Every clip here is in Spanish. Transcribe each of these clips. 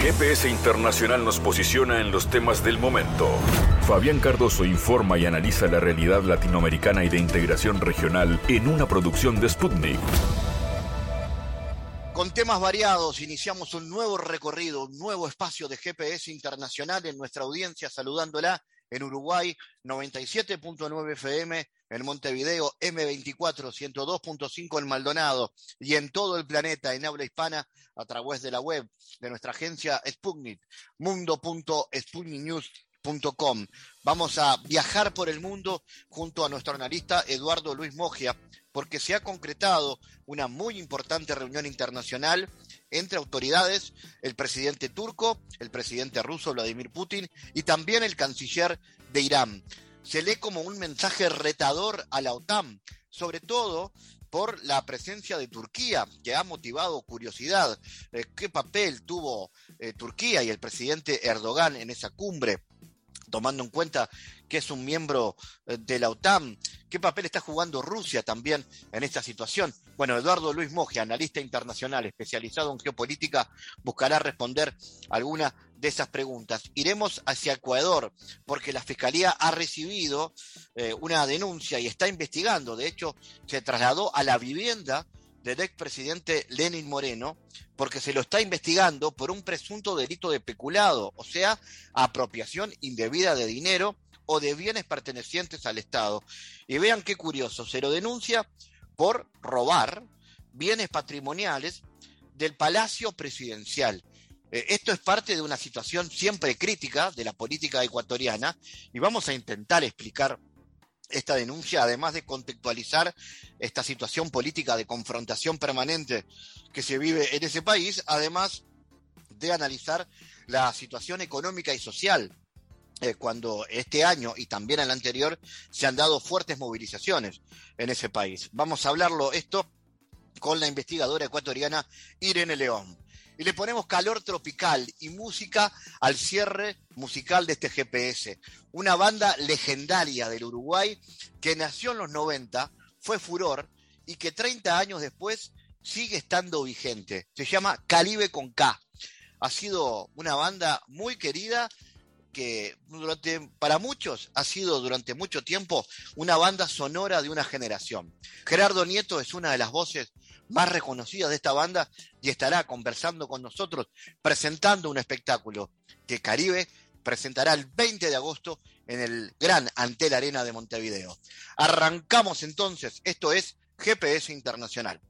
GPS Internacional nos posiciona en los temas del momento. Fabián Cardoso informa y analiza la realidad latinoamericana y de integración regional en una producción de Sputnik. Con temas variados, iniciamos un nuevo recorrido, un nuevo espacio de GPS Internacional en nuestra audiencia, saludándola en Uruguay 97.9 FM, en Montevideo M24 102.5 en Maldonado y en todo el planeta en habla hispana a través de la web de nuestra agencia Sputnik, mundo.sputniknews.com. Vamos a viajar por el mundo junto a nuestro analista Eduardo Luis Mogia, porque se ha concretado una muy importante reunión internacional entre autoridades, el presidente turco, el presidente ruso Vladimir Putin y también el canciller de Irán. Se lee como un mensaje retador a la OTAN, sobre todo por la presencia de Turquía, que ha motivado curiosidad. Eh, ¿Qué papel tuvo eh, Turquía y el presidente Erdogan en esa cumbre? Tomando en cuenta que es un miembro eh, de la OTAN. ¿Qué papel está jugando Rusia también en esta situación? Bueno, Eduardo Luis Moje, analista internacional especializado en geopolítica, buscará responder alguna de esas preguntas. Iremos hacia Ecuador, porque la Fiscalía ha recibido eh, una denuncia y está investigando. De hecho, se trasladó a la vivienda del expresidente Lenin Moreno, porque se lo está investigando por un presunto delito de peculado, o sea, apropiación indebida de dinero o de bienes pertenecientes al Estado. Y vean qué curioso, se lo denuncia por robar bienes patrimoniales del Palacio Presidencial. Eh, esto es parte de una situación siempre crítica de la política ecuatoriana y vamos a intentar explicar esta denuncia, además de contextualizar esta situación política de confrontación permanente que se vive en ese país, además de analizar la situación económica y social, eh, cuando este año y también el anterior se han dado fuertes movilizaciones en ese país. Vamos a hablarlo esto con la investigadora ecuatoriana Irene León y le ponemos calor tropical y música al cierre musical de este GPS. Una banda legendaria del Uruguay que nació en los 90, fue furor y que 30 años después sigue estando vigente. Se llama Calibe con K. Ha sido una banda muy querida que durante, para muchos ha sido durante mucho tiempo una banda sonora de una generación. Gerardo Nieto es una de las voces más reconocidas de esta banda y estará conversando con nosotros presentando un espectáculo que Caribe presentará el 20 de agosto en el Gran Antel Arena de Montevideo. Arrancamos entonces, esto es GPS Internacional.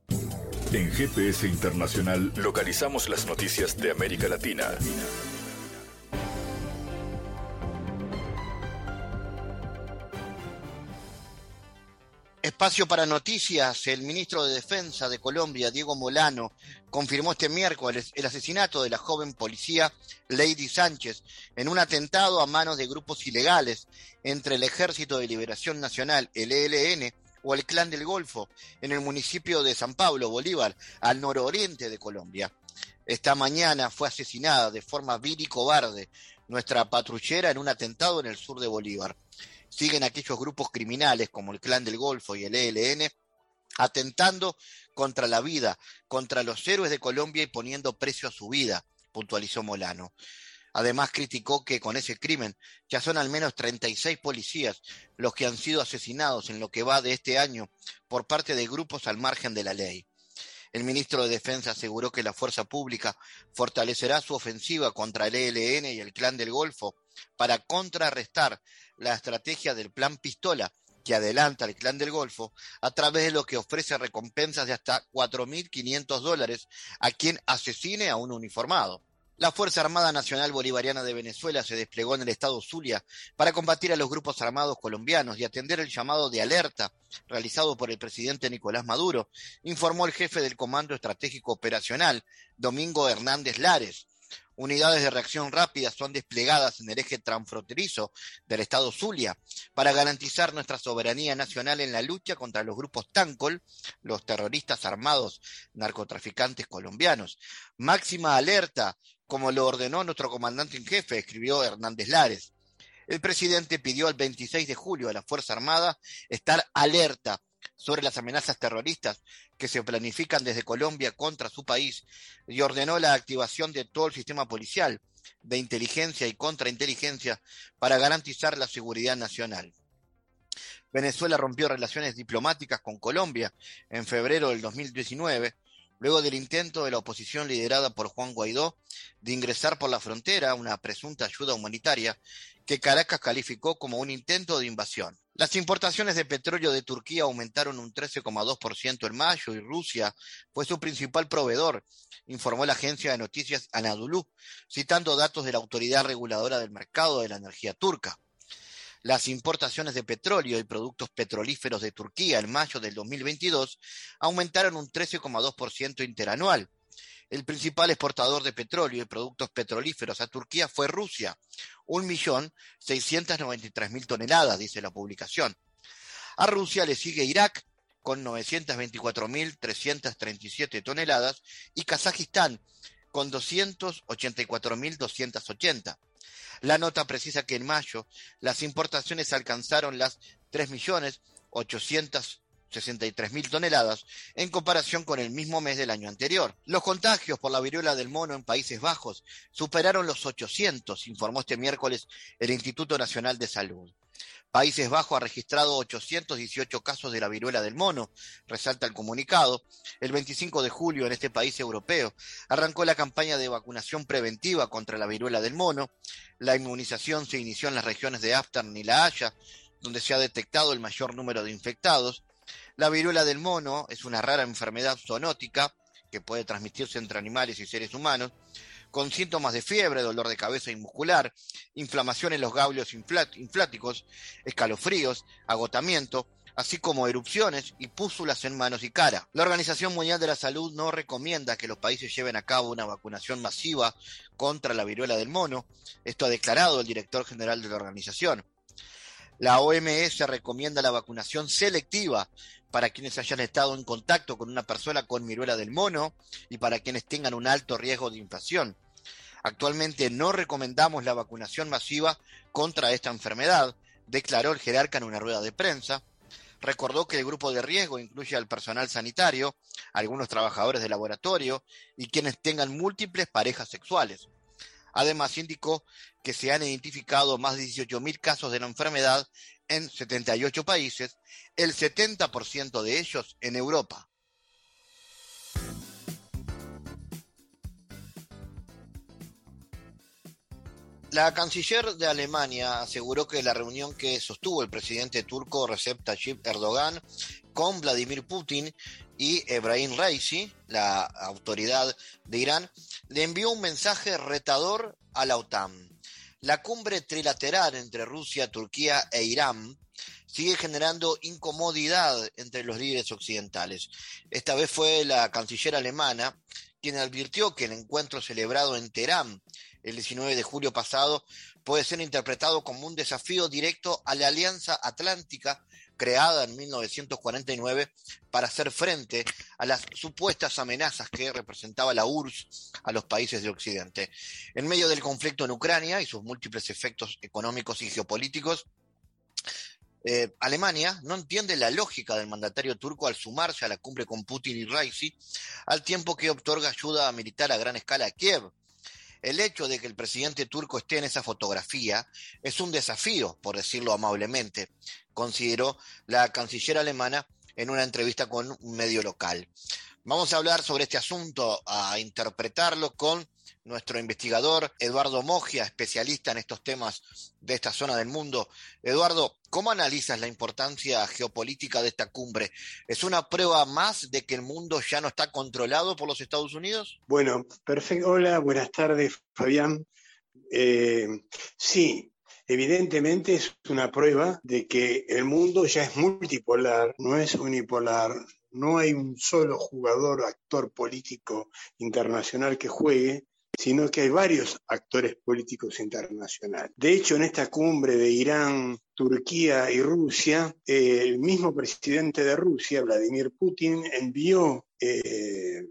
En GPS Internacional localizamos las noticias de América Latina. Espacio para noticias. El ministro de Defensa de Colombia, Diego Molano, confirmó este miércoles el asesinato de la joven policía Lady Sánchez en un atentado a manos de grupos ilegales entre el Ejército de Liberación Nacional, el ELN, o el Clan del Golfo, en el municipio de San Pablo, Bolívar, al nororiente de Colombia. Esta mañana fue asesinada de forma vil y cobarde nuestra patrullera en un atentado en el sur de Bolívar siguen aquellos grupos criminales como el Clan del Golfo y el ELN atentando contra la vida, contra los héroes de Colombia y poniendo precio a su vida, puntualizó Molano. Además criticó que con ese crimen ya son al menos 36 policías los que han sido asesinados en lo que va de este año por parte de grupos al margen de la ley. El ministro de Defensa aseguró que la fuerza pública fortalecerá su ofensiva contra el ELN y el Clan del Golfo para contrarrestar la estrategia del Plan Pistola que adelanta el Clan del Golfo a través de lo que ofrece recompensas de hasta 4.500 dólares a quien asesine a un uniformado. La Fuerza Armada Nacional Bolivariana de Venezuela se desplegó en el estado Zulia para combatir a los grupos armados colombianos y atender el llamado de alerta realizado por el presidente Nicolás Maduro, informó el jefe del Comando Estratégico Operacional, Domingo Hernández Lares. Unidades de reacción rápida son desplegadas en el eje transfronterizo del estado Zulia para garantizar nuestra soberanía nacional en la lucha contra los grupos Tancol, los terroristas armados narcotraficantes colombianos. Máxima alerta como lo ordenó nuestro comandante en jefe, escribió Hernández Lares. El presidente pidió el 26 de julio a la Fuerza Armada estar alerta sobre las amenazas terroristas que se planifican desde Colombia contra su país y ordenó la activación de todo el sistema policial, de inteligencia y contrainteligencia para garantizar la seguridad nacional. Venezuela rompió relaciones diplomáticas con Colombia en febrero del 2019, luego del intento de la oposición liderada por Juan Guaidó de ingresar por la frontera una presunta ayuda humanitaria que Caracas calificó como un intento de invasión. Las importaciones de petróleo de Turquía aumentaron un 13,2% en mayo y Rusia fue su principal proveedor, informó la agencia de noticias Anadolu, citando datos de la Autoridad Reguladora del Mercado de la Energía Turca. Las importaciones de petróleo y productos petrolíferos de Turquía en mayo del 2022 aumentaron un 13,2% interanual. El principal exportador de petróleo y productos petrolíferos a Turquía fue Rusia, 1.693.000 toneladas, dice la publicación. A Rusia le sigue Irak con 924.337 toneladas y Kazajistán con 284.280. La nota precisa que en mayo las importaciones alcanzaron las 3.863.000 toneladas en comparación con el mismo mes del año anterior. Los contagios por la viruela del mono en Países Bajos superaron los 800, informó este miércoles el Instituto Nacional de Salud. Países Bajos ha registrado 818 casos de la viruela del mono, resalta el comunicado. El 25 de julio en este país europeo arrancó la campaña de vacunación preventiva contra la viruela del mono. La inmunización se inició en las regiones de Aftan y La Haya, donde se ha detectado el mayor número de infectados. La viruela del mono es una rara enfermedad zoonótica que puede transmitirse entre animales y seres humanos con síntomas de fiebre, dolor de cabeza y muscular, inflamación en los ganglios infláticos, escalofríos, agotamiento, así como erupciones y pústulas en manos y cara. La Organización Mundial de la Salud no recomienda que los países lleven a cabo una vacunación masiva contra la viruela del mono. Esto ha declarado el director general de la organización. La OMS recomienda la vacunación selectiva para quienes hayan estado en contacto con una persona con viruela del mono y para quienes tengan un alto riesgo de infección. Actualmente no recomendamos la vacunación masiva contra esta enfermedad, declaró el jerarca en una rueda de prensa. Recordó que el grupo de riesgo incluye al personal sanitario, algunos trabajadores de laboratorio y quienes tengan múltiples parejas sexuales. Además, indicó que se han identificado más de 18.000 casos de la enfermedad en 78 países, el 70% de ellos en Europa. La canciller de Alemania aseguró que la reunión que sostuvo el presidente turco Recep Tayyip Erdogan con Vladimir Putin y Ebrahim Raisi, la autoridad de Irán, le envió un mensaje retador a la OTAN. La cumbre trilateral entre Rusia, Turquía e Irán sigue generando incomodidad entre los líderes occidentales. Esta vez fue la canciller alemana quien advirtió que el encuentro celebrado en Teherán el 19 de julio pasado puede ser interpretado como un desafío directo a la Alianza Atlántica creada en 1949 para hacer frente a las supuestas amenazas que representaba la URSS a los países de Occidente. En medio del conflicto en Ucrania y sus múltiples efectos económicos y geopolíticos, eh, Alemania no entiende la lógica del mandatario turco al sumarse a la cumbre con Putin y Raisi, al tiempo que otorga ayuda militar a gran escala a Kiev. El hecho de que el presidente turco esté en esa fotografía es un desafío, por decirlo amablemente, consideró la canciller alemana en una entrevista con un medio local. Vamos a hablar sobre este asunto, a interpretarlo con nuestro investigador Eduardo Mogia, especialista en estos temas de esta zona del mundo. Eduardo, ¿cómo analizas la importancia geopolítica de esta cumbre? ¿Es una prueba más de que el mundo ya no está controlado por los Estados Unidos? Bueno, perfecto. Hola, buenas tardes, Fabián. Eh, sí, Evidentemente es una prueba de que el mundo ya es multipolar, no es unipolar, no hay un solo jugador, actor político internacional que juegue, sino que hay varios actores políticos internacionales. De hecho, en esta cumbre de Irán, Turquía y Rusia, el mismo presidente de Rusia, Vladimir Putin, envió eh,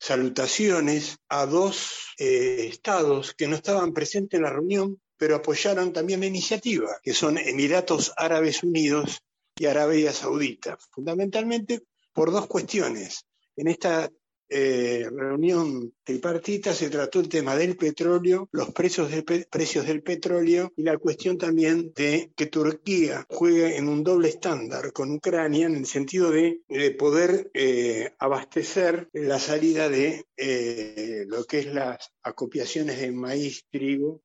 salutaciones a dos eh, estados que no estaban presentes en la reunión pero apoyaron también la iniciativa, que son Emiratos Árabes Unidos y Arabia Saudita, fundamentalmente por dos cuestiones. En esta eh, reunión tripartita se trató el tema del petróleo, los precios, del petróleo y la cuestión también de que Turquía juegue en un doble estándar con Ucrania en el sentido de, poder eh, abastecer la salida de eh, lo que es las acopiaciones de maíz, trigo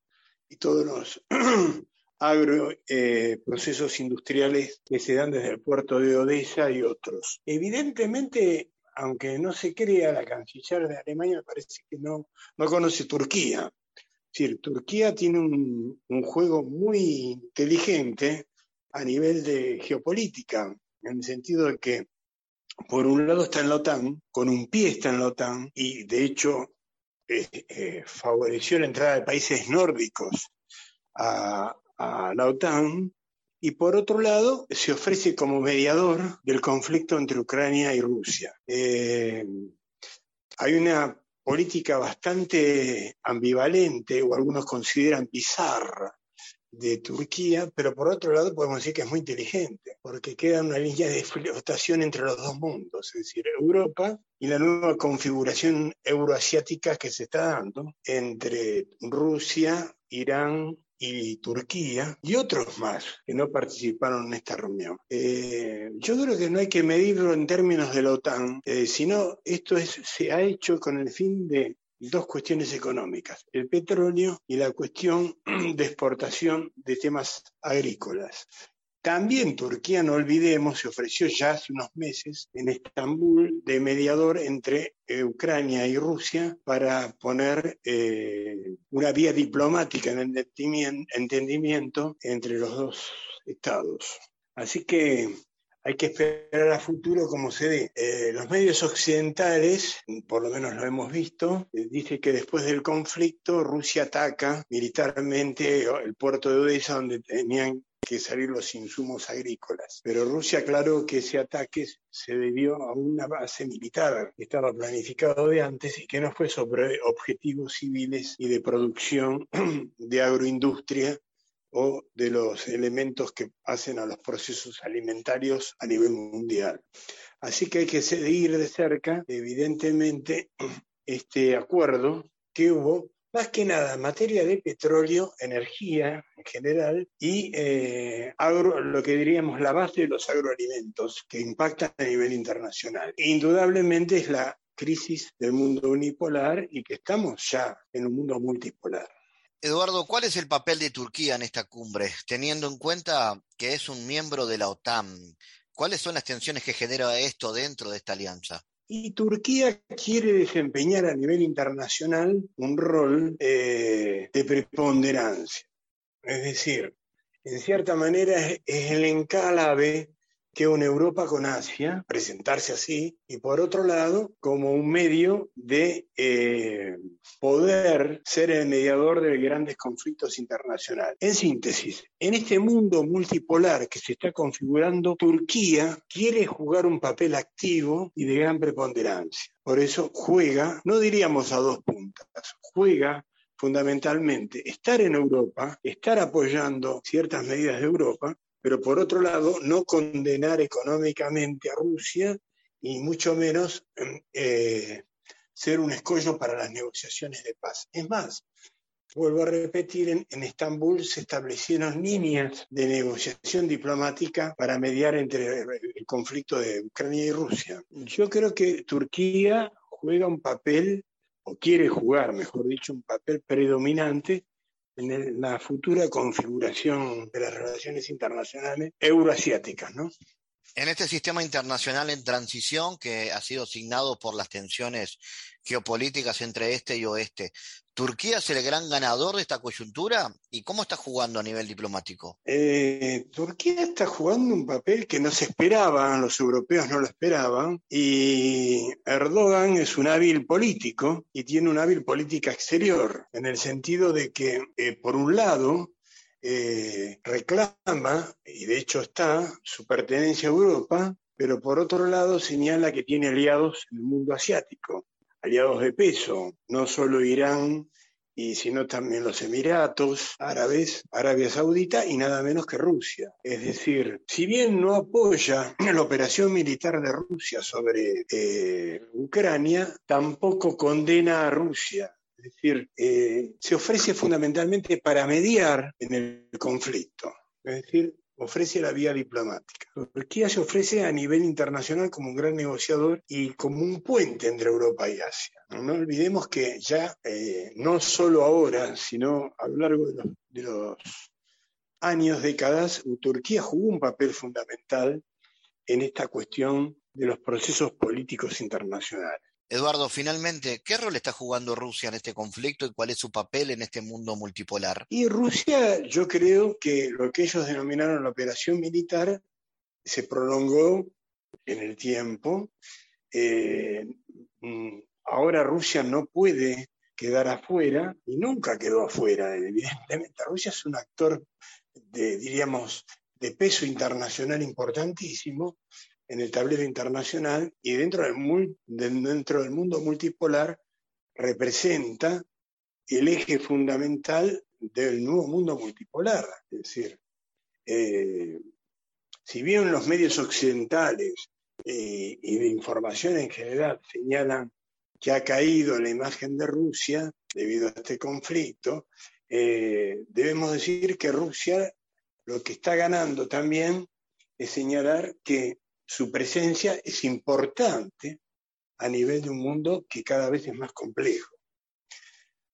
y todos los agro procesos industriales que se dan desde el puerto de Odessa y otros. Evidentemente, aunque no se crea, la canciller de Alemania parece que no, no conoce Turquía. Es decir, Turquía tiene un, juego muy inteligente a nivel de geopolítica, en el sentido de que por un lado está en la OTAN, con un pie está en la OTAN, y de hecho eh, eh, favoreció la entrada de países nórdicos a, la OTAN, y por otro lado se ofrece como mediador del conflicto entre Ucrania y Rusia. Eh, hay una política bastante ambivalente, o algunos consideran bizarra, de Turquía, pero por otro lado podemos decir que es muy inteligente, porque queda una línea de flotación entre los dos mundos, es decir, Europa y la nueva configuración euroasiática que se está dando entre Rusia, Irán y Turquía y otros más que no participaron en esta reunión. Eh, yo creo que no hay que medirlo en términos de la OTAN, eh, sino esto es, se ha hecho con el fin de dos cuestiones económicas, el petróleo y la cuestión de exportación de temas agrícolas. También Turquía, no olvidemos, se ofreció ya hace unos meses en Estambul de mediador entre eh, Ucrania y Rusia para poner eh, una vía diplomática en entendimiento entre los dos estados. Así que hay que esperar a futuro cómo se dé. Eh, los medios occidentales, por lo menos lo hemos visto, eh, dice que después del conflicto Rusia ataca militarmente el puerto de Odessa donde tenían que salir los insumos agrícolas. Pero Rusia aclaró que ese ataque se debió a una base militar que estaba planificado de antes y que no fue sobre objetivos civiles y de producción de agroindustria o de los elementos que hacen a los procesos alimentarios a nivel mundial. Así que hay que seguir de cerca, evidentemente, este acuerdo que hubo, más que nada materia de petróleo, energía en general y eh, lo que diríamos la base de los agroalimentos que impactan a nivel internacional. Indudablemente es la crisis del mundo unipolar y que estamos ya en un mundo multipolar. Eduardo, ¿cuál es el papel de Turquía en esta cumbre, teniendo en cuenta que es un miembro de la OTAN? ¿Cuáles son las tensiones que genera esto dentro de esta alianza? Y Turquía quiere desempeñar a nivel internacional un rol eh, de preponderancia. Es decir, en cierta manera es, el encalave que una Europa con Asia, presentarse así, y por otro lado, como un medio de eh, poder ser el mediador de grandes conflictos internacionales. En síntesis, en este mundo multipolar que se está configurando, Turquía quiere jugar un papel activo y de gran preponderancia. Por eso juega, no diríamos a dos puntas, juega fundamentalmente estar en Europa, estar apoyando ciertas medidas de Europa, pero por otro lado no condenar económicamente a Rusia y mucho menos eh, ser un escollo para las negociaciones de paz. Es más, vuelvo a repetir, en, Estambul se establecieron líneas de negociación diplomática para mediar entre el conflicto de Ucrania y Rusia. Yo creo que Turquía juega un papel, o quiere jugar, mejor dicho, un papel predominante en la futura configuración de las relaciones internacionales euroasiáticas, ¿no? En este sistema internacional en transición que ha sido asignado por las tensiones geopolíticas entre este y oeste, ¿Turquía es el gran ganador de esta coyuntura? ¿Y cómo está jugando a nivel diplomático? Eh, Turquía está jugando un papel que no se esperaba, los europeos no lo esperaban, y Erdogan es un hábil político y tiene una hábil política exterior, en el sentido de que, eh, por un lado, eh, reclama, y de hecho está, su pertenencia a Europa, pero por otro lado señala que tiene aliados en el mundo asiático, aliados de peso, no solo Irán y sino también los Emiratos Árabes, Arabia Saudita y nada menos que Rusia. Es decir, si bien no apoya la operación militar de Rusia sobre eh, Ucrania, tampoco condena a Rusia. Es decir, eh, se ofrece fundamentalmente para mediar en el conflicto. Es decir, ofrece la vía diplomática. Turquía se ofrece a nivel internacional como un gran negociador y como un puente entre Europa y Asia. No, olvidemos que ya eh, no solo ahora, sino a lo largo de los, de los años, décadas, Turquía jugó un papel fundamental en esta cuestión de los procesos políticos internacionales. Eduardo, finalmente, ¿qué rol está jugando Rusia en este conflicto y cuál es su papel en este mundo multipolar? Y Rusia, yo creo que lo que ellos denominaron la operación militar se prolongó en el tiempo. Eh, mm, ahora Rusia no puede quedar afuera y nunca quedó afuera, evidentemente. Rusia es un actor de, diríamos, de peso internacional importantísimo en el tablero internacional y dentro del, mundo multipolar representa el eje fundamental del nuevo mundo multipolar. Es decir, eh, si bien los medios occidentales eh, y de información en general señalan que ha caído la imagen de Rusia debido a este conflicto, eh, debemos decir que Rusia lo que está ganando también es señalar que su presencia es importante a nivel de un mundo que cada vez es más complejo.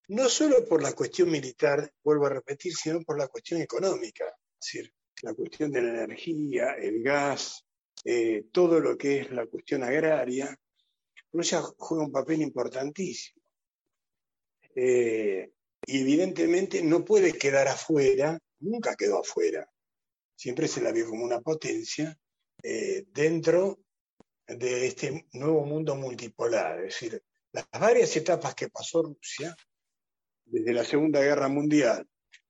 No solo por la cuestión militar, vuelvo a repetir, sino por la cuestión económica, es decir, la cuestión de la energía, el gas, eh, todo lo que es la cuestión agraria. Rusia juega un papel importantísimo. Eh, y evidentemente no puede quedar afuera, nunca quedó afuera. Siempre se la vio como una potencia eh, dentro de este nuevo mundo multipolar. Es decir, las varias etapas que pasó Rusia, desde la Segunda Guerra Mundial,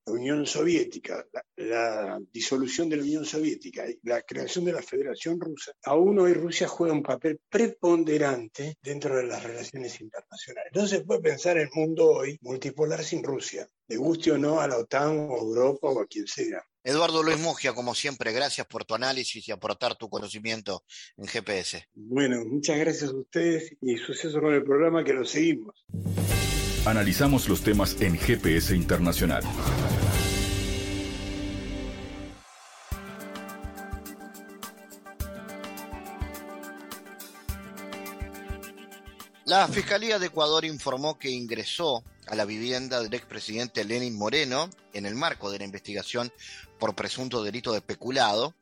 la Unión Soviética, la, disolución de la Unión Soviética y la creación de la Federación Rusa, aún hoy Rusia juega un papel preponderante dentro de las relaciones internacionales. No se puede pensar el mundo hoy multipolar sin Rusia, le guste o no a la OTAN o a Europa o a quien sea. Eduardo Luis Mugia, como siempre, gracias por tu análisis y aportar tu conocimiento en GPS. Bueno, muchas gracias a ustedes y suceso con el programa que lo seguimos. Analizamos los temas en GPS Internacional. La Fiscalía de Ecuador informó que ingresó a la vivienda del expresidente Lenin Moreno en el marco de la investigación por presunto delito de peculado,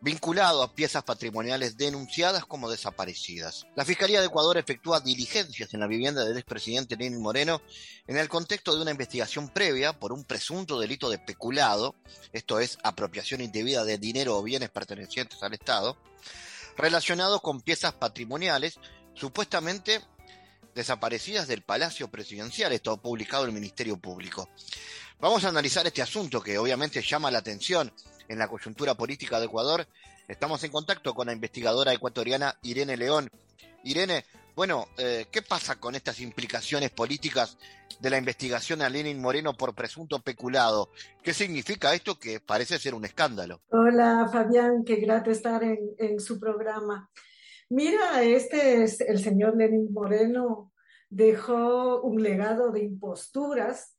vinculado a piezas patrimoniales denunciadas como desaparecidas. La Fiscalía de Ecuador efectúa diligencias en la vivienda del expresidente Lenin Moreno en el contexto de una investigación previa por un presunto delito de peculado, esto es apropiación indebida de dinero o bienes pertenecientes al Estado, relacionado con piezas patrimoniales supuestamente desaparecidas del Palacio Presidencial, esto publicado en el Ministerio Público. Vamos a analizar este asunto que obviamente llama la atención en la coyuntura política de Ecuador. Estamos en contacto con la investigadora ecuatoriana Irene León. Irene, bueno, eh, ¿qué pasa con estas implicaciones políticas de la investigación a Lenin Moreno por presunto peculado? ¿Qué significa esto que parece ser un escándalo? Hola Fabián, qué grato estar en, en su programa. Mira, este es el señor Lenin Moreno dejó un legado de imposturas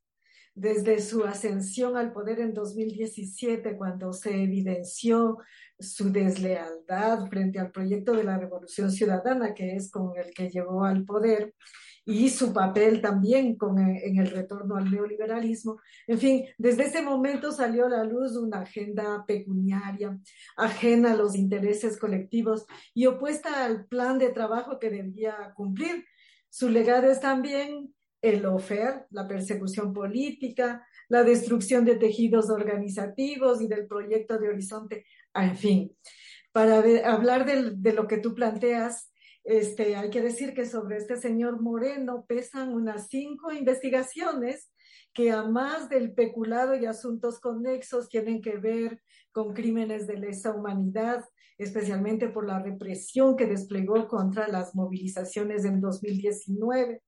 desde su ascensión al poder en 2017, cuando se evidenció su deslealtad frente al proyecto de la Revolución Ciudadana, que es con el que llegó al poder, y su papel también con, eh, en el retorno al neoliberalismo. En fin, desde ese momento salió a la luz una agenda pecuniaria, ajena a los intereses colectivos y opuesta al plan de trabajo que debía cumplir. Su legado es también el OFER, la persecución política, la destrucción de tejidos organizativos y del proyecto de Horizonte, en fin. Para hablar de lo que tú planteas, este, hay que decir que sobre este señor Moreno pesan unas cinco investigaciones que a más del peculado y asuntos conexos tienen que ver con crímenes de lesa humanidad, especialmente por la represión que desplegó contra las movilizaciones en 2019.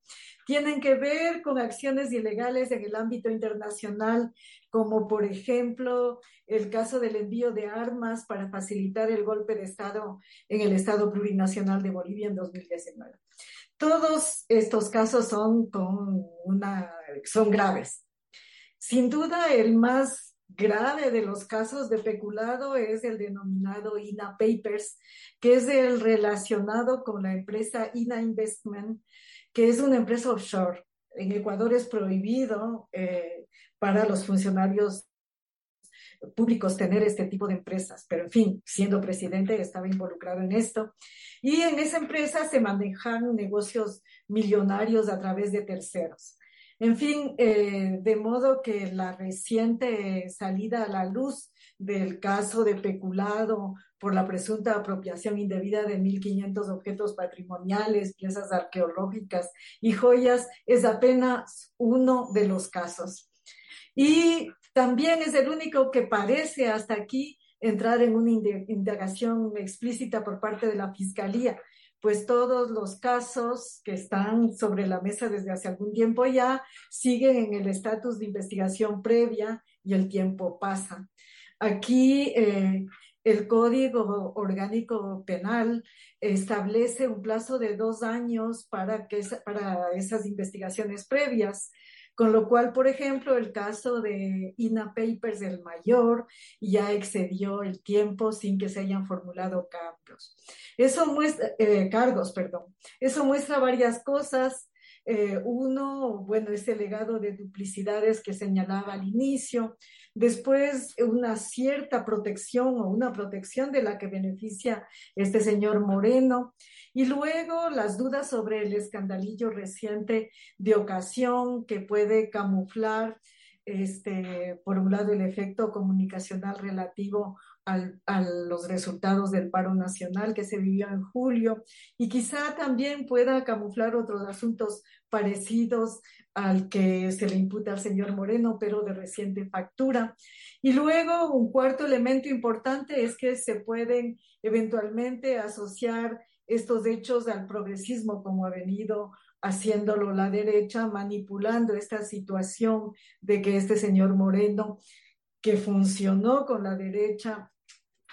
Tienen que ver con acciones ilegales en el ámbito internacional, como por ejemplo el caso del envío de armas para facilitar el golpe de Estado en el Estado plurinacional de Bolivia en 2019. Todos estos casos son, con una, son graves. Sin duda, el más grave de los casos de peculado es el denominado INA Papers, que es el relacionado con la empresa INA Investment, que es una empresa offshore. En Ecuador es prohibido eh, para los funcionarios públicos tener este tipo de empresas, pero en fin, siendo presidente estaba involucrado en esto. Y en esa empresa se manejan negocios millonarios a través de terceros. En fin, eh, de modo que la reciente salida a la luz del caso de peculado por la presunta apropiación indebida de 1.500 objetos patrimoniales, piezas arqueológicas y joyas es apenas uno de los casos. Y también es el único que parece hasta aquí entrar en una indagación explícita por parte de la Fiscalía pues todos los casos que están sobre la mesa desde hace algún tiempo ya siguen en el estatus de investigación previa y el tiempo pasa. Aquí eh, el Código Orgánico Penal establece un plazo de dos años para, que, para esas investigaciones previas. Con lo cual, por ejemplo, el caso de INA Papers, el mayor, ya excedió el tiempo sin que se hayan formulado cambios. Eso muestra, eh, cargos, perdón. Eso muestra varias cosas. Eh, uno, bueno, ese legado de duplicidades que señalaba al inicio. Después, una cierta protección o una protección de la que beneficia este señor Moreno. Y luego las dudas sobre el escandalillo reciente de ocasión que puede camuflar, este, por un lado, el efecto comunicacional relativo a los resultados del paro nacional que se vivió en julio y quizá también pueda camuflar otros asuntos parecidos al que se le imputa al señor Moreno, pero de reciente factura. Y luego un cuarto elemento importante es que se pueden eventualmente asociar estos hechos al progresismo como ha venido haciéndolo la derecha, manipulando esta situación de que este señor Moreno, que funcionó con la derecha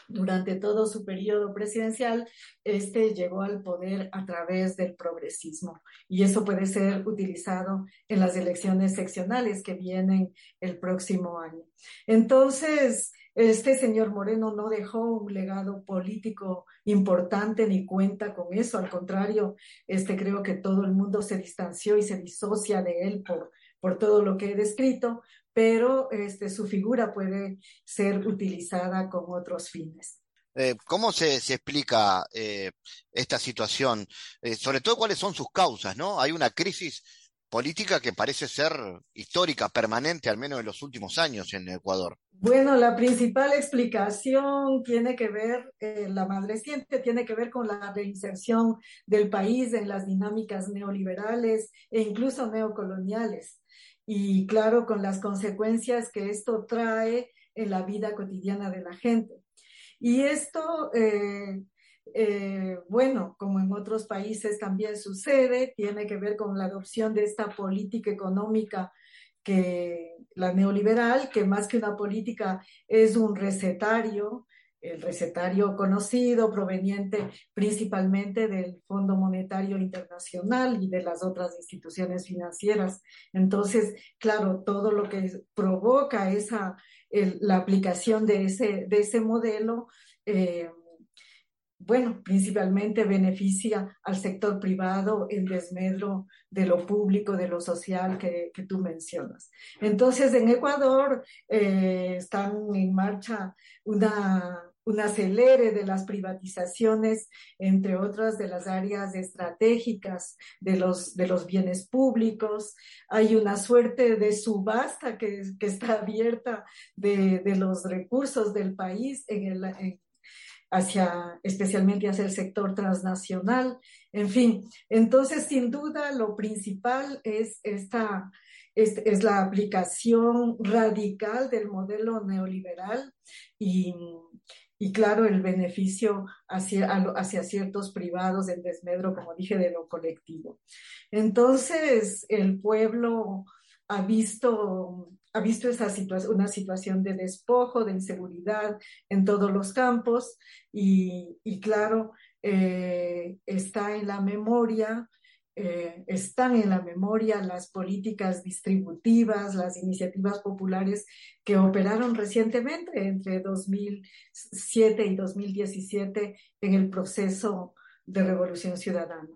durante todo su periodo presidencial, este llegó al poder a través del progresismo. Y eso puede ser utilizado en las elecciones seccionales que vienen el próximo año. Entonces, este señor Moreno no dejó un legado político importante ni cuenta con eso. Al contrario, este creo que todo el mundo se distanció y se disocia de él por, por todo lo que he descrito, pero este, su figura puede ser utilizada con otros fines. Eh, ¿Cómo se, explica eh, esta situación? Eh, sobre todo, ¿cuáles son sus causas? ¿no? Hay una crisis política que parece ser histórica, permanente, al menos en los últimos años en Ecuador. Bueno, la principal explicación tiene que ver, eh, la más reciente, tiene que ver con la reinserción del país en las dinámicas neoliberales e incluso neocoloniales. Y claro, con las consecuencias que esto trae en la vida cotidiana de la gente. Y esto eh, eh, bueno, como en otros países también sucede, tiene que ver con la adopción de esta política económica que la neoliberal, que más que una política es un recetario, el recetario conocido proveniente principalmente del Fondo Monetario Internacional y de las otras instituciones financieras. Entonces, claro, todo lo que provoca esa, la aplicación de ese, de ese modelo eh, bueno, principalmente beneficia al sector privado en desmedro de lo público, de lo social que, tú mencionas. Entonces, en Ecuador eh, están en marcha una, un acelere de las privatizaciones, entre otras de las áreas estratégicas de los, de los bienes públicos. Hay una suerte de subasta que, está abierta de, los recursos del país en el, hacia, especialmente hacia el sector transnacional. En fin, entonces, sin duda, lo principal es esta, es, la aplicación radical del modelo neoliberal y, y claro, el beneficio hacia, hacia ciertos privados en desmedro, como dije, de lo colectivo. Entonces, el pueblo ha visto, ha visto esa situación, una situación de despojo, de inseguridad en todos los campos y, y claro, eh, está en la memoria eh, están en la memoria las políticas distributivas, las iniciativas populares que operaron recientemente entre 2007 y 2017 en el proceso de revolución ciudadana.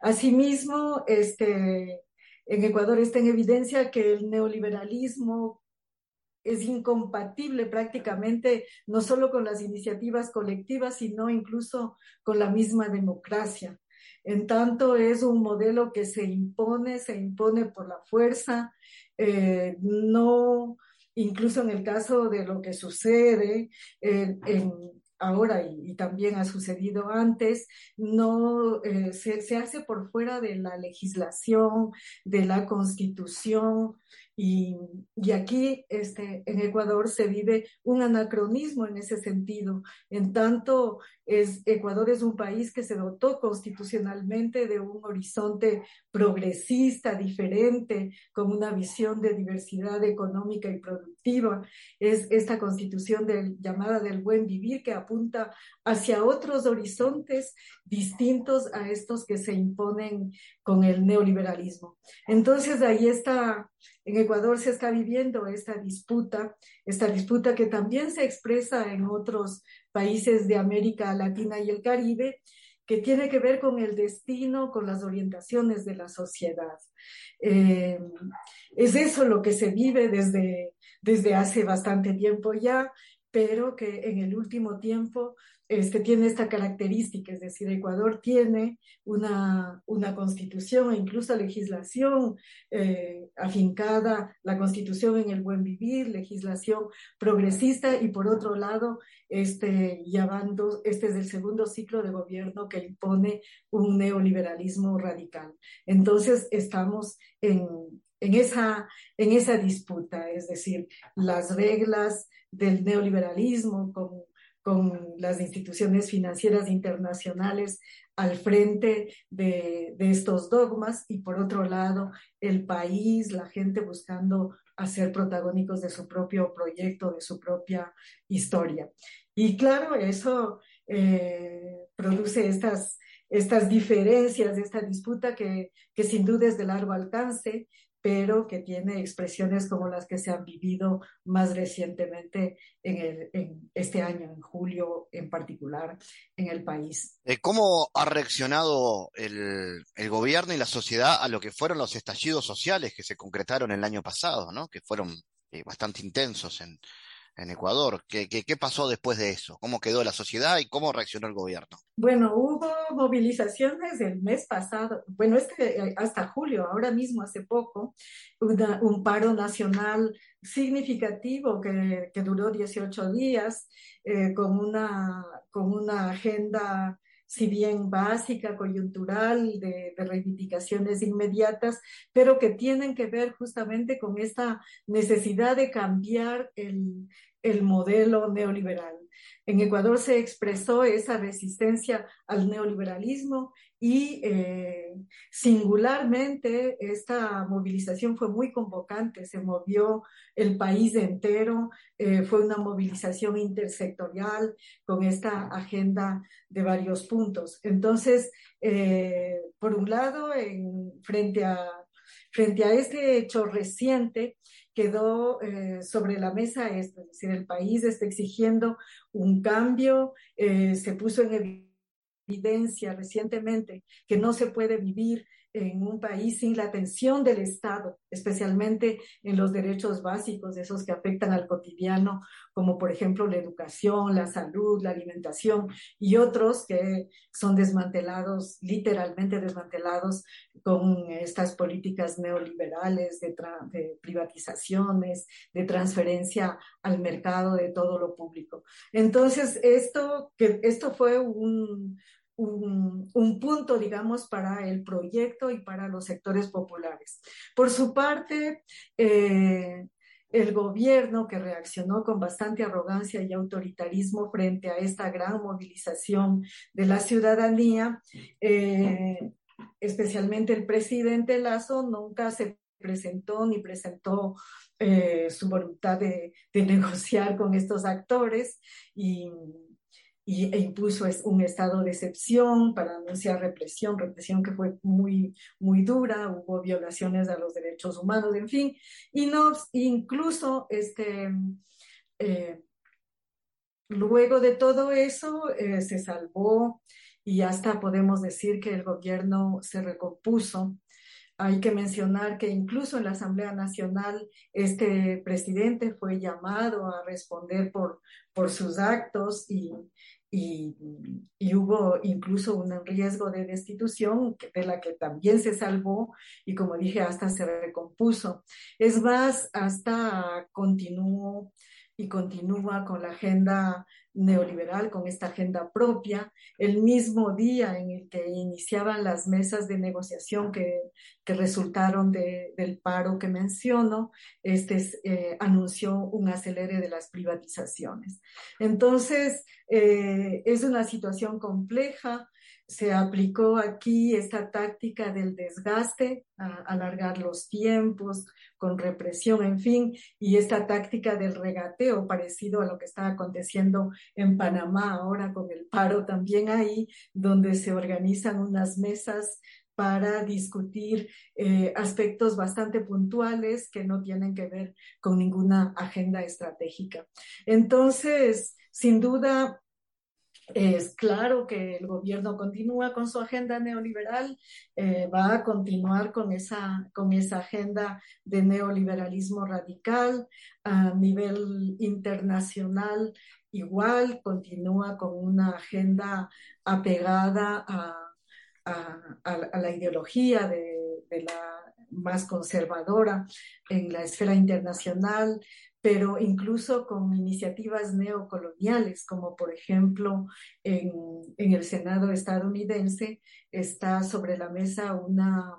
Asimismo, este, en Ecuador está en evidencia que el neoliberalismo es incompatible prácticamente no solo con las iniciativas colectivas, sino incluso con la misma democracia. En tanto es un modelo que se impone, se impone por la fuerza, eh, no, incluso en el caso de lo que sucede en, ahora y, también ha sucedido antes, no eh, se, hace por fuera de la legislación, de la constitución, y, aquí este, en Ecuador se vive un anacronismo en ese sentido. En tanto, es, Ecuador es un país que se dotó constitucionalmente de un horizonte progresista, diferente, con una visión de diversidad económica y productiva. Es esta constitución llamada del buen vivir que apunta hacia otros horizontes distintos a estos que se imponen con el neoliberalismo. Entonces, ahí está en Ecuador se está viviendo esta disputa, esta disputa que también se expresa en otros países de América Latina y el Caribe, que tiene que ver con el destino, con las orientaciones de la sociedad. Eh, es eso lo que se vive desde, desde hace bastante tiempo ya, pero que en el último tiempo este, tiene esta característica, es decir, Ecuador tiene una, una constitución e incluso legislación eh, afincada, la constitución en el buen vivir, legislación progresista y por otro lado, este, llamando, este es el segundo ciclo de gobierno que impone un neoliberalismo radical. Entonces, estamos en, en esa, en esa disputa, es decir, las reglas del neoliberalismo con con las instituciones financieras internacionales al frente de, estos dogmas y por otro lado el país, la gente buscando hacer protagónicos de su propio proyecto, de su propia historia. Y claro, eso eh, produce estas, estas diferencias, esta disputa que, que sin duda es de largo alcance, pero que tiene expresiones como las que se han vivido más recientemente en, el, en este año, en julio en particular, en el país. Eh, ¿Cómo ha reaccionado el, el, gobierno y la sociedad a lo que fueron los estallidos sociales que se concretaron el año pasado, ¿no? que fueron eh, bastante intensos en, en Ecuador. ¿Qué, ¿Qué, qué, pasó después de eso? ¿Cómo quedó la sociedad y cómo reaccionó el gobierno? Bueno, hubo movilizaciones el mes pasado, bueno, este, hasta julio, ahora mismo, hace poco, un paro nacional significativo que, que duró 18 días eh, con, una, con una agenda si bien básica, coyuntural, de, de, reivindicaciones inmediatas, pero que tienen que ver justamente con esta necesidad de cambiar el, el modelo neoliberal. En Ecuador se expresó esa resistencia al neoliberalismo y eh, singularmente esta movilización fue muy convocante, se movió el país entero, eh, fue una movilización intersectorial con esta agenda de varios puntos. Entonces, eh, por un lado, en, frente, a, frente a este hecho reciente, quedó eh, sobre la mesa esto, es decir, el país está exigiendo un cambio, eh, se puso en evidencia recientemente que no se puede vivir en un país sin la atención del Estado, especialmente en los derechos básicos, esos que afectan al cotidiano, como por ejemplo la educación, la salud, la alimentación y otros que son desmantelados, literalmente desmantelados con estas políticas neoliberales de, de privatizaciones, de transferencia al mercado de todo lo público. Entonces, esto, que, esto fue un, un, punto, digamos, para el proyecto y para los sectores populares. Por su parte, eh, el gobierno que reaccionó con bastante arrogancia y autoritarismo frente a esta gran movilización de la ciudadanía, eh, especialmente el presidente Lazo, nunca se presentó ni presentó eh, su voluntad de, de, negociar con estos actores y y, e impuso un estado de excepción para anunciar represión, represión que fue muy, muy dura, hubo violaciones a los derechos humanos, en fin, y no, incluso este, eh, luego de todo eso eh, se salvó y hasta podemos decir que el gobierno se recompuso. Hay que mencionar que incluso en la Asamblea Nacional este presidente fue llamado a responder por, por sus actos y, y, hubo incluso un riesgo de destitución de la que también se salvó y como dije hasta se recompuso. Es más, hasta continuó y continúa con la agenda neoliberal, con esta agenda propia, el mismo día en el que iniciaban las mesas de negociación que, que resultaron del paro que menciono, este eh, anunció un acelere de las privatizaciones. Entonces, eh, es una situación compleja, se aplicó aquí esta táctica del desgaste, alargar los tiempos con represión, en fin, y esta táctica del regateo parecido a lo que está aconteciendo en Panamá ahora con el paro también ahí, donde se organizan unas mesas para discutir eh, aspectos bastante puntuales que no tienen que ver con ninguna agenda estratégica. Entonces, sin duda, es claro que el gobierno continúa con su agenda neoliberal, eh, va a continuar con esa, con esa agenda de neoliberalismo radical a nivel internacional. Igual continúa con una agenda apegada a, la ideología de, de la más conservadora en la esfera internacional, pero incluso con iniciativas neocoloniales, como por ejemplo en, el Senado estadounidense está sobre la mesa una,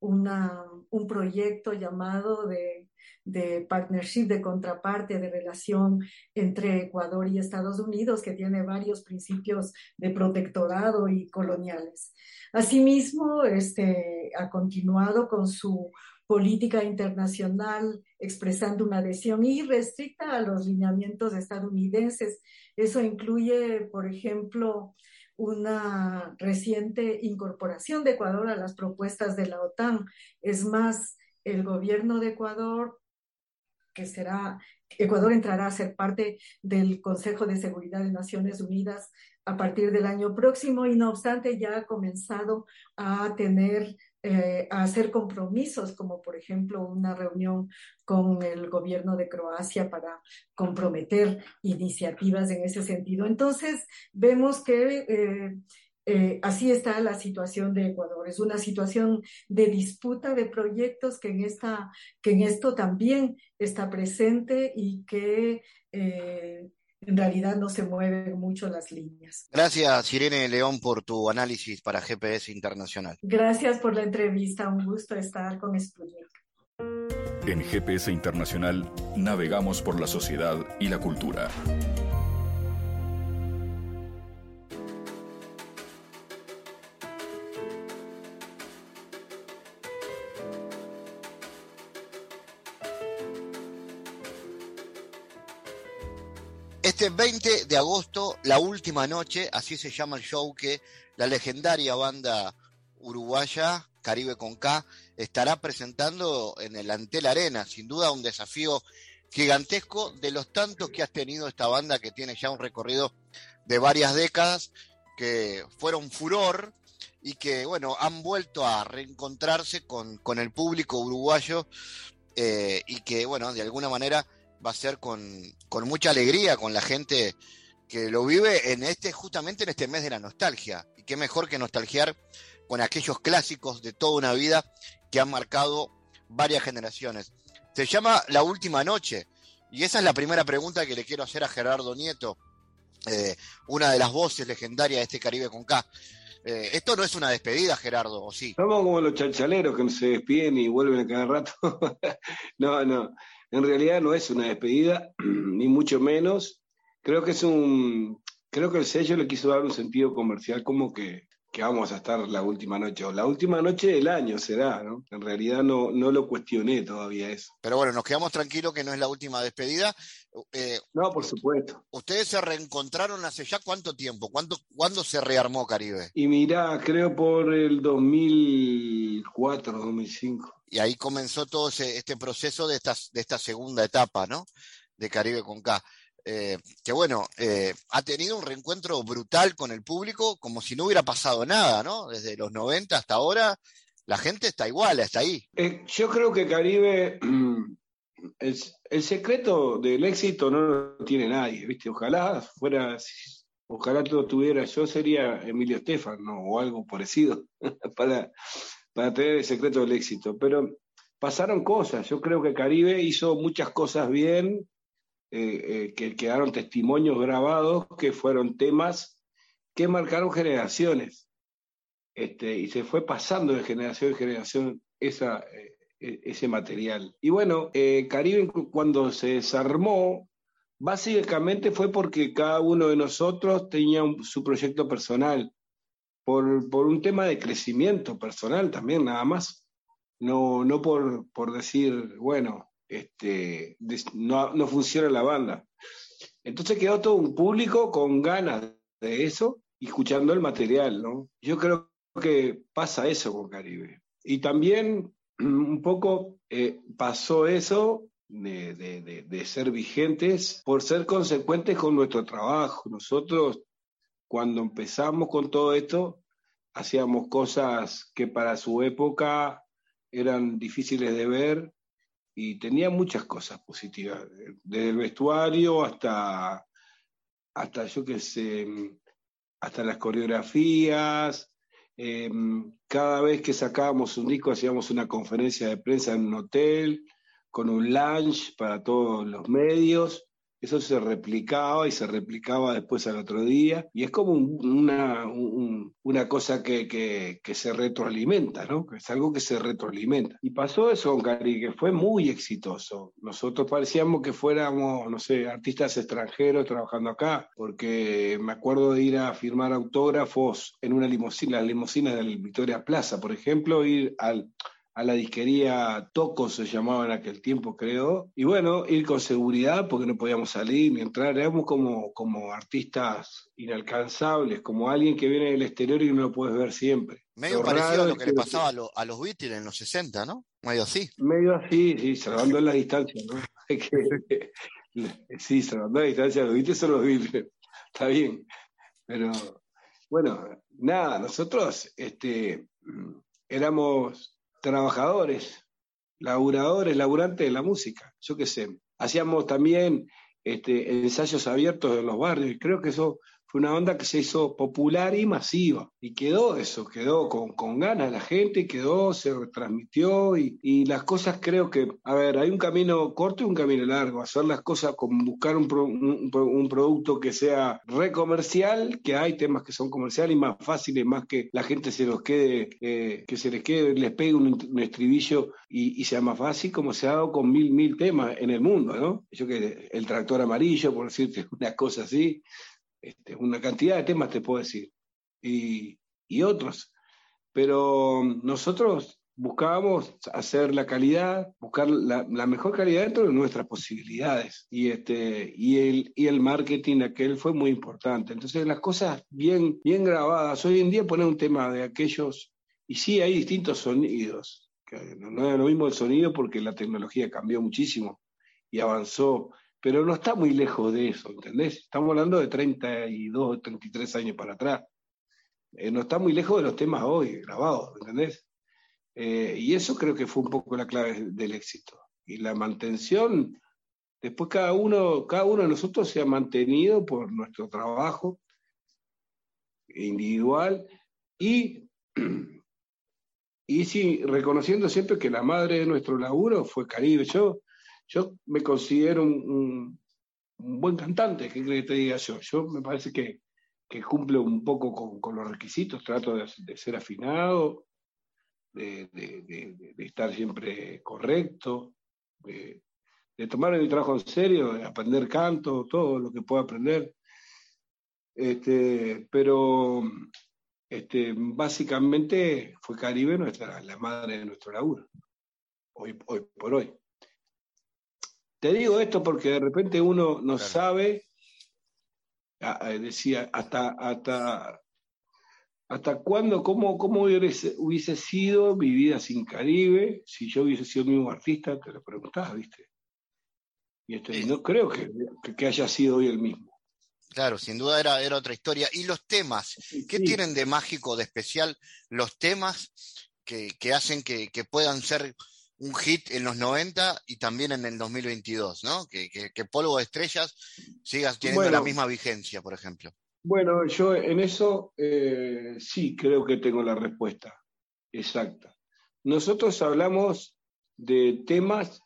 un proyecto llamado de, de partnership, de contraparte, de relación entre Ecuador y Estados Unidos, que tiene varios principios de protectorado y coloniales. Asimismo, este, ha continuado con su política internacional expresando una adhesión irrestricta a los lineamientos estadounidenses. Eso incluye, por ejemplo, una reciente incorporación de Ecuador a las propuestas de la OTAN. Es más, el gobierno de Ecuador, que será, Ecuador entrará a ser parte del Consejo de Seguridad de Naciones Unidas a partir del año próximo y no obstante ya ha comenzado a tener eh, a hacer compromisos, como por ejemplo una reunión con el gobierno de Croacia para comprometer iniciativas en ese sentido. Entonces, vemos que eh, eh, así está la situación de Ecuador. Es una situación de disputa de proyectos que en, esta, que en esto también está presente y que en realidad no se mueven mucho las líneas. Gracias, Irene León, por tu análisis para GPS Internacional. Gracias por la entrevista, un gusto estar con Sputnik. En GPS Internacional navegamos por la sociedad y la cultura. Este 20 de agosto, la última noche, así se llama el show que la legendaria banda uruguaya Caribe con K estará presentando en el Antel Arena, sin duda un desafío gigantesco de los tantos que ha tenido esta banda que tiene ya un recorrido de varias décadas, que fueron furor y que, bueno, han vuelto a reencontrarse con, con el público uruguayo eh, y que, bueno, de alguna manera va a ser con, mucha alegría, con la gente que lo vive en este, justamente en este mes de la nostalgia. Y qué mejor que nostalgiar con aquellos clásicos de toda una vida que han marcado varias generaciones. Se llama La Última Noche. Y esa es la primera pregunta que le quiero hacer a Gerardo Nieto. eh, una de las voces legendarias de este Caribe con K. Eh, esto no es una despedida, Gerardo, ¿o sí? Somos como los chanchaleros que se despiden y vuelven cada rato. no, no, en realidad no es una despedida, ni mucho menos. Creo que es un, creo que el sello le quiso dar un sentido comercial como que que vamos a estar la última noche, o la última noche del año será, ¿no? En realidad no, no lo cuestioné todavía eso. Pero bueno, nos quedamos tranquilos que no es la última despedida. Eh, no, por supuesto. ¿Ustedes se reencontraron hace ya cuánto tiempo? ¿Cuánto, ¿Cuándo se rearmó Caribe? Y mirá, creo por el 2004, 2005. Y ahí comenzó todo este proceso de esta, de esta segunda etapa, ¿no? De Caribe con K. Eh, que bueno, eh, ha tenido un reencuentro brutal con el público, como si no hubiera pasado nada, ¿no? Desde los 90 hasta ahora, la gente está igual, está ahí. Eh, yo creo que Caribe, el, secreto del éxito no lo tiene nadie, ¿viste? Ojalá fuera, ojalá lo tuviera, yo sería Emilio Estefano o algo parecido para, para tener el secreto del éxito, pero pasaron cosas, yo creo que Caribe hizo muchas cosas bien eh, eh, que quedaron testimonios grabados que fueron temas que marcaron generaciones. Este, y se fue pasando de generación en generación esa, eh, e, ese material. Y bueno, Caribe cuando se desarmó, básicamente fue porque cada uno de nosotros tenía su proyecto personal, por, por, un tema de crecimiento personal también, nada más. No, no por, por decir, bueno, este, no, funciona la banda. Entonces quedó todo un público con ganas de eso y escuchando el material, ¿no? Yo creo que pasa eso con Caribe. Y también un poco eh, pasó eso de, de, de, ser vigentes por ser consecuentes con nuestro trabajo. Nosotros, cuando empezamos con todo esto, hacíamos cosas que para su época eran difíciles de ver y tenía muchas cosas positivas, desde el vestuario hasta, hasta yo qué sé, hasta las coreografías. Em, cada vez que sacábamos un disco hacíamos una conferencia de prensa en un hotel con un lunch para todos los medios eso se replicaba y se replicaba después al otro día, y es como una, una cosa que, que, se retroalimenta, ¿no? Es algo que se retroalimenta. Y pasó eso con Cari, que fue muy exitoso. Nosotros parecíamos que fuéramos, no sé, artistas extranjeros trabajando acá, porque me acuerdo de ir a firmar autógrafos en una limusina, las limusinas del Victoria Plaza, por ejemplo, ir al a la disquería Toco se llamaba en aquel tiempo, creo. Y bueno, ir con seguridad porque no podíamos salir ni entrar. Éramos como, como artistas inalcanzables, como alguien que viene del exterior y no lo puedes ver siempre. Medio parecido a lo que, le pasaba a, los Beatles en los 60, ¿no? Medio así. Medio así, sí, salvando la distancia, ¿no? sí, salvando la distancia, los Beatles son los Beatles. Está bien. Pero bueno, nada, nosotros este, éramos trabajadores, laburadores, laburantes de la música, yo qué sé. Hacíamos también este, ensayos abiertos en los barrios y creo que eso fue una onda que se hizo popular y masiva. Y quedó eso, quedó con, con ganas la gente, quedó, se transmitió y, y, las cosas creo que, a ver, hay un camino corto y un camino largo. Hacer las cosas como buscar un, un, un producto que sea recomercial, que hay temas que son comerciales y más fáciles, más que la gente se los quede, eh, que se les quede, les pegue un, estribillo y, y, sea más fácil, como se ha dado con mil, mil temas en el mundo, ¿no? Yo que el tractor amarillo, por decirte una cosa así, este, una cantidad de temas te puedo decir, y, y otros. Pero nosotros buscábamos hacer la calidad, buscar la, la, mejor calidad dentro de nuestras posibilidades. Y, este, y, el, y el marketing aquel fue muy importante. Entonces las cosas bien, bien grabadas. Hoy en día poner un tema de aquellos, y sí hay distintos sonidos. Que no es lo mismo el sonido porque la tecnología cambió muchísimo y avanzó pero no está muy lejos de eso, ¿entendés? Estamos hablando de 32, 33 años para atrás. Eh, no está muy lejos de los temas hoy grabados, ¿entendés? Eh, y eso creo que fue un poco la clave del éxito. Y la mantención, después cada uno, cada uno de nosotros se ha mantenido por nuestro trabajo individual y, y sí, reconociendo siempre que la madre de nuestro laburo fue Caribe. Yo yo me considero un, un buen cantante, ¿qué crees que te diga yo? Yo me parece que, que cumple un poco con, los requisitos, trato de, ser afinado, de, estar siempre correcto, de, tomar mi trabajo en serio, de aprender canto, todo lo que pueda aprender. Este, pero este, básicamente fue Caribe nuestra, la madre de nuestro laburo, hoy, hoy por hoy. Te digo esto porque de repente uno no sabe, ah, ah, decía, hasta, hasta, hasta cuándo, cómo, cómo hubiese, hubiese, sido mi vida sin Caribe si yo hubiese sido el mismo artista, te lo preguntabas, ¿viste? Y este, no creo que, que haya sido hoy el mismo. Claro, sin duda era, era otra historia. ¿Y los temas? ¿Qué tienen de mágico, de especial los temas que, hacen que, puedan ser un hit en los 90 y también en el 2022, ¿no? Que, Polvo de Estrellas siga teniendo la misma vigencia, por ejemplo. Bueno, yo en eso eh, sí creo que tengo la respuesta exacta. Nosotros hablamos de temas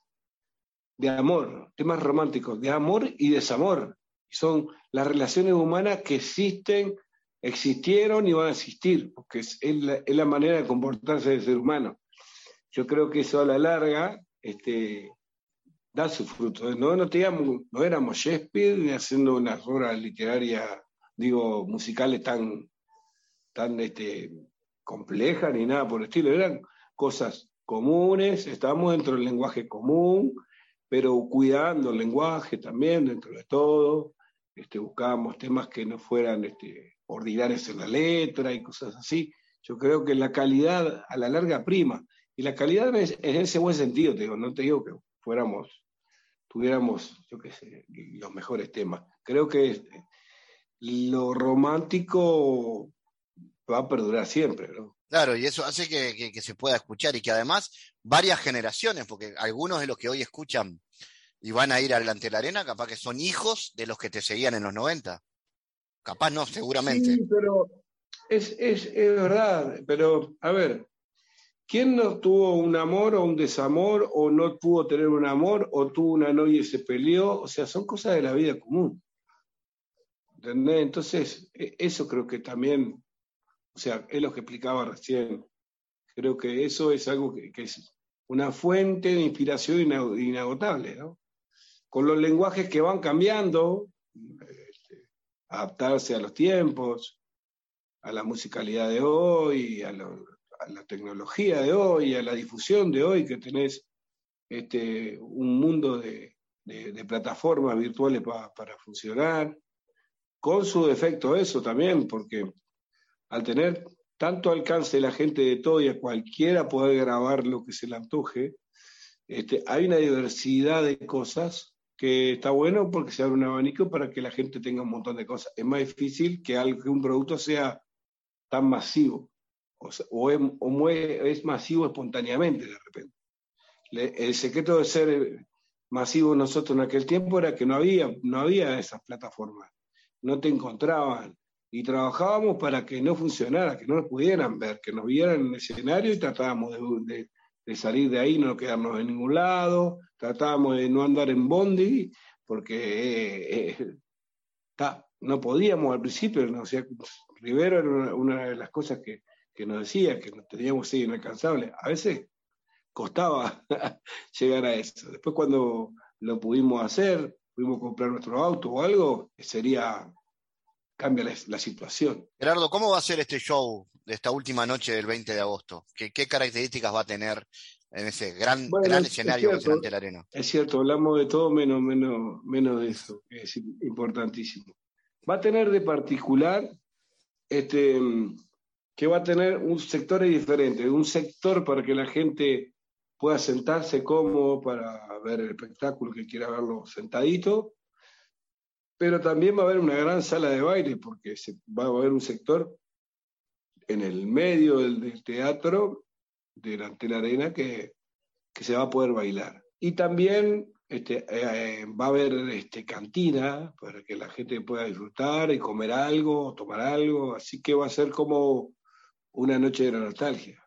de amor, temas románticos, de amor y desamor son las relaciones humanas que existen, existieron y van a existir, porque es, la, manera de comportarse del ser humano. Yo creo que eso a la larga este, da su fruto. No, no, teníamos, no éramos Shakespeare ni haciendo unas obras literarias, digo, musicales tan, tan este, complejas ni nada por el estilo. Eran cosas comunes, estábamos dentro del lenguaje común, pero cuidando el lenguaje también dentro de todo. Este, buscábamos temas que no fueran ordinarios en la letra y cosas así. Yo creo que la calidad a la larga prima. Y la calidad es en ese buen sentido, te digo, no te digo que fuéramos, tuviéramos, yo qué sé, los mejores temas. Creo que lo romántico va a perdurar siempre, ¿no? Claro, y eso hace que, se pueda escuchar y que además varias generaciones, porque algunos de los que hoy escuchan y van a ir adelante de la arena, capaz que son hijos de los que te seguían en los 90. Capaz no, seguramente. Sí, pero es, verdad, pero a ver, ¿quién no tuvo un amor o un desamor o no pudo tener un amor o tuvo una novia y se peleó? O sea, son cosas de la vida común. ¿Entendés? Entonces, e, eso creo que también, o sea, es lo que explicaba recién. Creo que eso es algo que, es una fuente de inspiración inagotable, ¿no? con los lenguajes que van cambiando, este, adaptarse a los tiempos, a la musicalidad de hoy, a, la tecnología de hoy, a la difusión de hoy, que tenés este, un mundo de, plataformas virtuales para funcionar, con su defecto eso también, porque al tener tanto alcance la gente de todo y a cualquiera poder grabar lo que se le antoje, este, hay una diversidad de cosas que está bueno porque se abre un abanico para que la gente tenga un montón de cosas. Es más difícil que, algo, que un producto sea tan masivo o, es, masivo espontáneamente de repente. el secreto de ser masivo nosotros en aquel tiempo era que no había, no había esas plataformas, no te encontraban y trabajábamos para que no funcionara, que no nos pudieran ver, que nos vieran en el escenario y tratábamos de, de salir de ahí, no quedarnos en ningún lado, tratábamos de no andar en bondi, porque eh, eh, no podíamos al principio, ¿no? o sea, Rivero era una, de las cosas que, nos decía, que teníamos que ser inalcanzables. A veces costaba llegar a eso. Después cuando lo pudimos hacer, pudimos comprar nuestro auto o algo, sería, cambia la, situación. Gerardo, ¿cómo va a ser este show de esta última noche del 20 de agosto? ¿Qué, características va a tener en ese gran, gran escenario que es la arena? Es cierto, hablamos de todo menos, menos, menos de eso, que es importantísimo. Va a tener de particular este, que va a tener un sector diferente, un sector para que la gente pueda sentarse cómodo para ver el espectáculo que quiera verlo sentadito, pero también va a haber una gran sala de baile porque se, va a haber un sector en el medio del, teatro, delante de la arena, que, se va a poder bailar. Y también este, eh, va a haber este, cantina para que la gente pueda disfrutar y comer algo, tomar algo, así que va a ser como una noche de la nostalgia.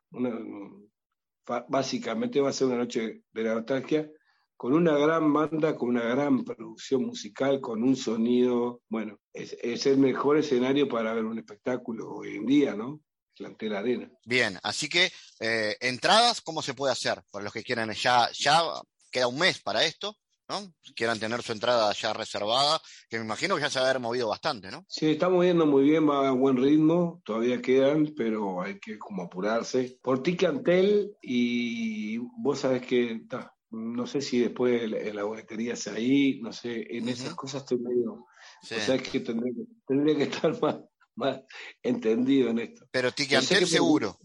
básicamente va a ser una noche de la nostalgia con una gran banda, con una gran producción musical, con un sonido, bueno, es, el mejor escenario para ver un espectáculo hoy en día, ¿no? la Arena. Bien, así que eh, entradas, ¿cómo se puede hacer? Para los que quieran, ya, ya queda un mes para esto, ¿no? Quieran tener su entrada ya reservada, que me imagino que ya se va a haber movido bastante, ¿no? Sí, está moviendo muy bien, va a buen ritmo, todavía quedan, pero hay que como apurarse. Por Ticantel y vos sabés que no sé si después la boletería es ahí, no sé, en esas cosas estoy medio... O sea, es que tendría, que tendría que estar más, más entendido en esto. Pero Ticantel seguro.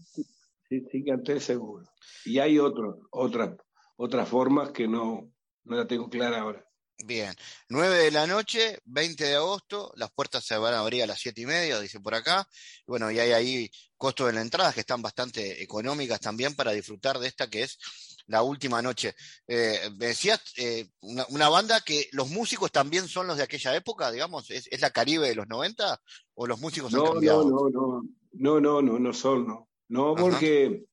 Sí, Ticantel seguro. Y hay otro, otra, otras formas que no, no la tengo clara ahora. Bien, 9 de la noche, 20 de agosto, las puertas se van a abrir a las siete y media, dice por acá. Bueno, y hay ahí costos de la entrada que están bastante económicas también para disfrutar de esta que es la última noche. Eh, me decías, eh, una, banda que los músicos también son los de aquella época, digamos, ¿es, la Caribe de los 90 o los músicos no, han cambiado? No, no, no, no, no, no, no son, no. No, porque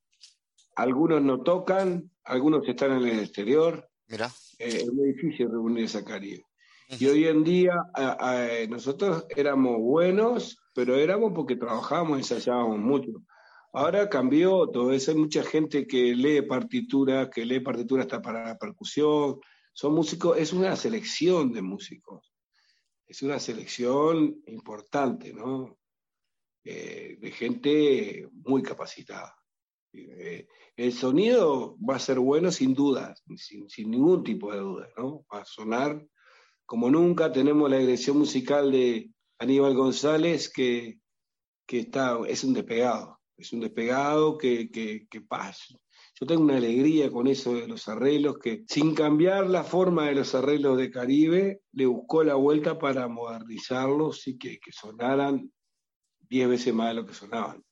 algunos no tocan, algunos están en el exterior. Mira. Eh, es muy difícil reunir esa Caribe. Y hoy en día nosotros éramos buenos, pero éramos porque trabajábamos, ensayábamos mucho. Ahora cambió todo eso. Hay mucha gente que lee partituras, que lee partituras hasta para la percusión. Son músicos, es una selección de músicos. Es una selección importante, ¿no? Eh, de gente muy capacitada. Eh, el sonido va a ser bueno sin duda, sin, ningún tipo de duda, ¿no? Va a sonar como nunca. Tenemos la dirección musical de Aníbal González, que, que está, es un despegado es un despegado que, que, que pasa. Yo tengo una alegría con eso de los arreglos, que sin cambiar la forma de los arreglos de Caribe, le buscó la vuelta para modernizarlos y que, que sonaran diez veces más de lo que sonaban.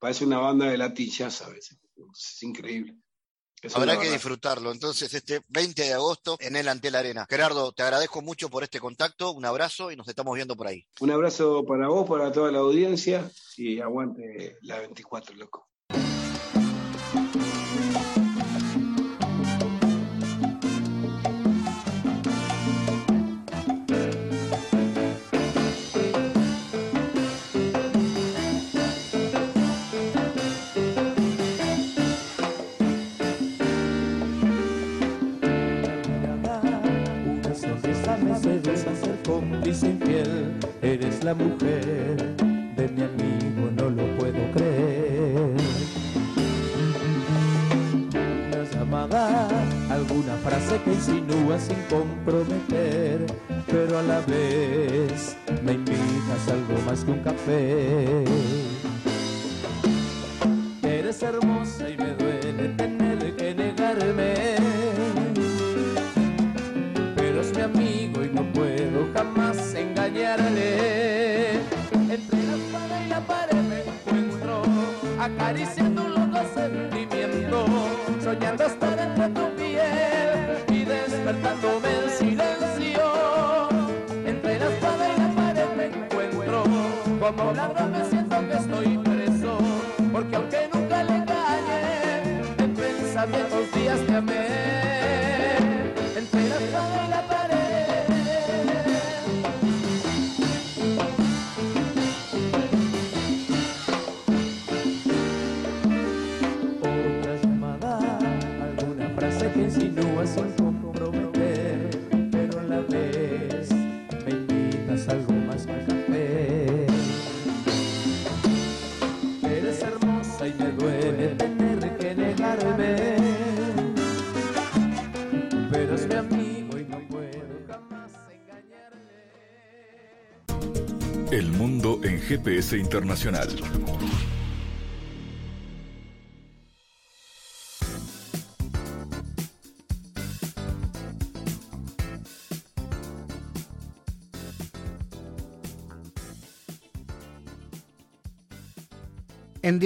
Parece una banda de latin jazz a veces. Es increíble. Habrá que disfrutarlo. Entonces, este 20 de agosto en el Antel Arena. Gerardo, te agradezco mucho por este contacto. Un abrazo y nos estamos viendo por ahí. Un abrazo para vos, para toda la audiencia y aguante la 24, loco. La mujer de mi amigo, no lo puedo creer. Una llamada, alguna frase que insinúa sin comprometer, pero a la vez me invitas algo más que un café. Como ladrón me siento que estoy preso, porque aunque nunca le engañe, en pensamientos días te amé. GPS internacional.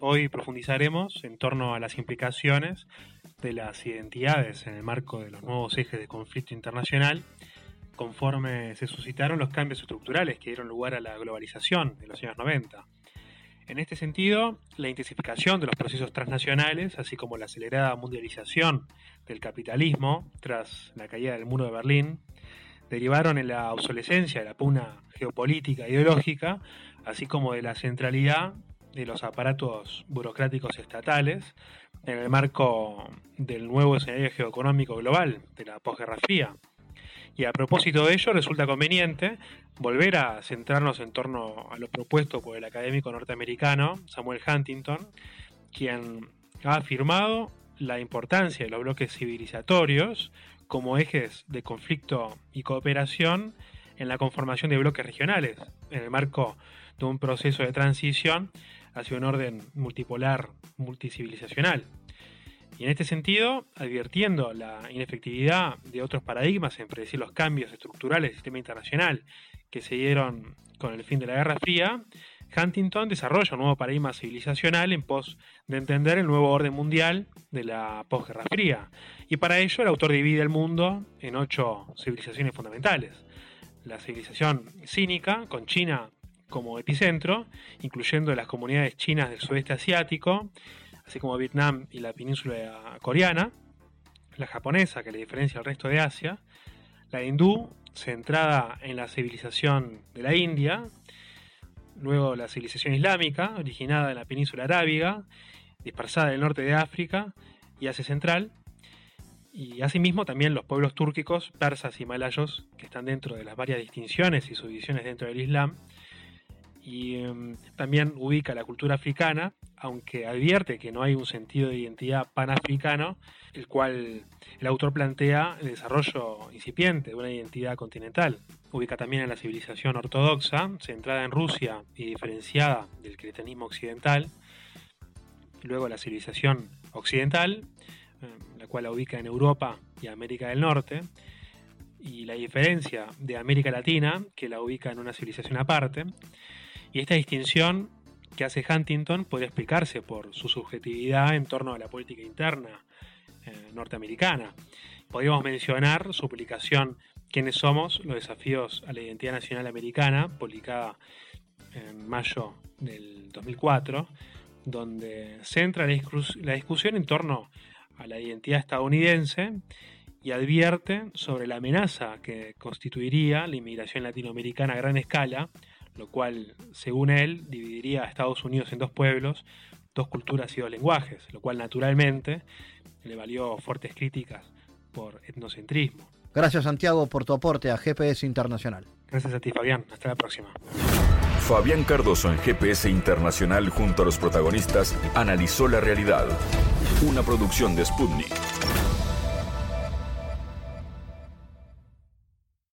Hoy profundizaremos en torno a las implicaciones de las identidades en el marco de los nuevos ejes de conflicto internacional, conforme se suscitaron los cambios estructurales que dieron lugar a la globalización de los años 90. En este sentido, la intensificación de los procesos transnacionales, así como la acelerada mundialización del capitalismo tras la caída del muro de Berlín, derivaron en la obsolescencia de la pugna geopolítica e ideológica, así como de la centralidad de los aparatos burocráticos estatales en el marco del nuevo escenario geoeconómico global de la posguerra fría. Y a propósito de ello, resulta conveniente volver a centrarnos en torno a lo propuesto por el académico norteamericano Samuel Huntington, quien ha afirmado la importancia de los bloques civilizatorios como ejes de conflicto y cooperación en la conformación de bloques regionales, en el marco de un proceso de transición hacia un orden multipolar, multicivilizacional. Y en este sentido, advirtiendo la inefectividad de otros paradigmas en predecir los cambios estructurales del sistema internacional que se dieron con el fin de la Guerra Fría, Huntington desarrolla un nuevo paradigma civilizacional en pos de entender el nuevo orden mundial de la posguerra fría. Y para ello el autor divide el mundo en ocho civilizaciones fundamentales. La civilización cínica, con China como epicentro, incluyendo las comunidades chinas del sudeste asiático, así como Vietnam y la península coreana, la japonesa, que le diferencia al resto de Asia, la hindú, centrada en la civilización de la India, luego la civilización islámica, originada en la península arábiga, dispersada en el norte de África y Asia Central, y asimismo también los pueblos túrquicos, persas y malayos, que están dentro de las varias distinciones y subdivisiones dentro del Islam, y em, también ubica la cultura africana, aunque advierte que no hay un sentido de identidad panafricano, el cual el autor plantea el desarrollo incipiente de una identidad continental. Ubica también a la civilización ortodoxa, centrada en Rusia y diferenciada del cristianismo occidental. Luego la civilización occidental, em, la cual la ubica en Europa y América del Norte. Y la diferencia de América Latina, que la ubica en una civilización aparte. Y esta distinción que hace Huntington puede explicarse por su subjetividad en torno a la política interna eh, norteamericana. Podríamos mencionar su publicación ¿Quiénes somos? Los desafíos a la identidad nacional americana, publicada en mayo del 2004, donde centra la discusión en torno a la identidad estadounidense y advierte sobre la amenaza que constituiría la inmigración latinoamericana a gran escala lo cual, según él, dividiría a Estados Unidos en dos pueblos, dos culturas y dos lenguajes, lo cual naturalmente le valió fuertes críticas por etnocentrismo. Gracias Santiago por tu aporte a GPS Internacional. Gracias a ti Fabián, hasta la próxima. Fabián Cardoso en GPS Internacional junto a los protagonistas analizó la realidad. Una producción de Sputnik.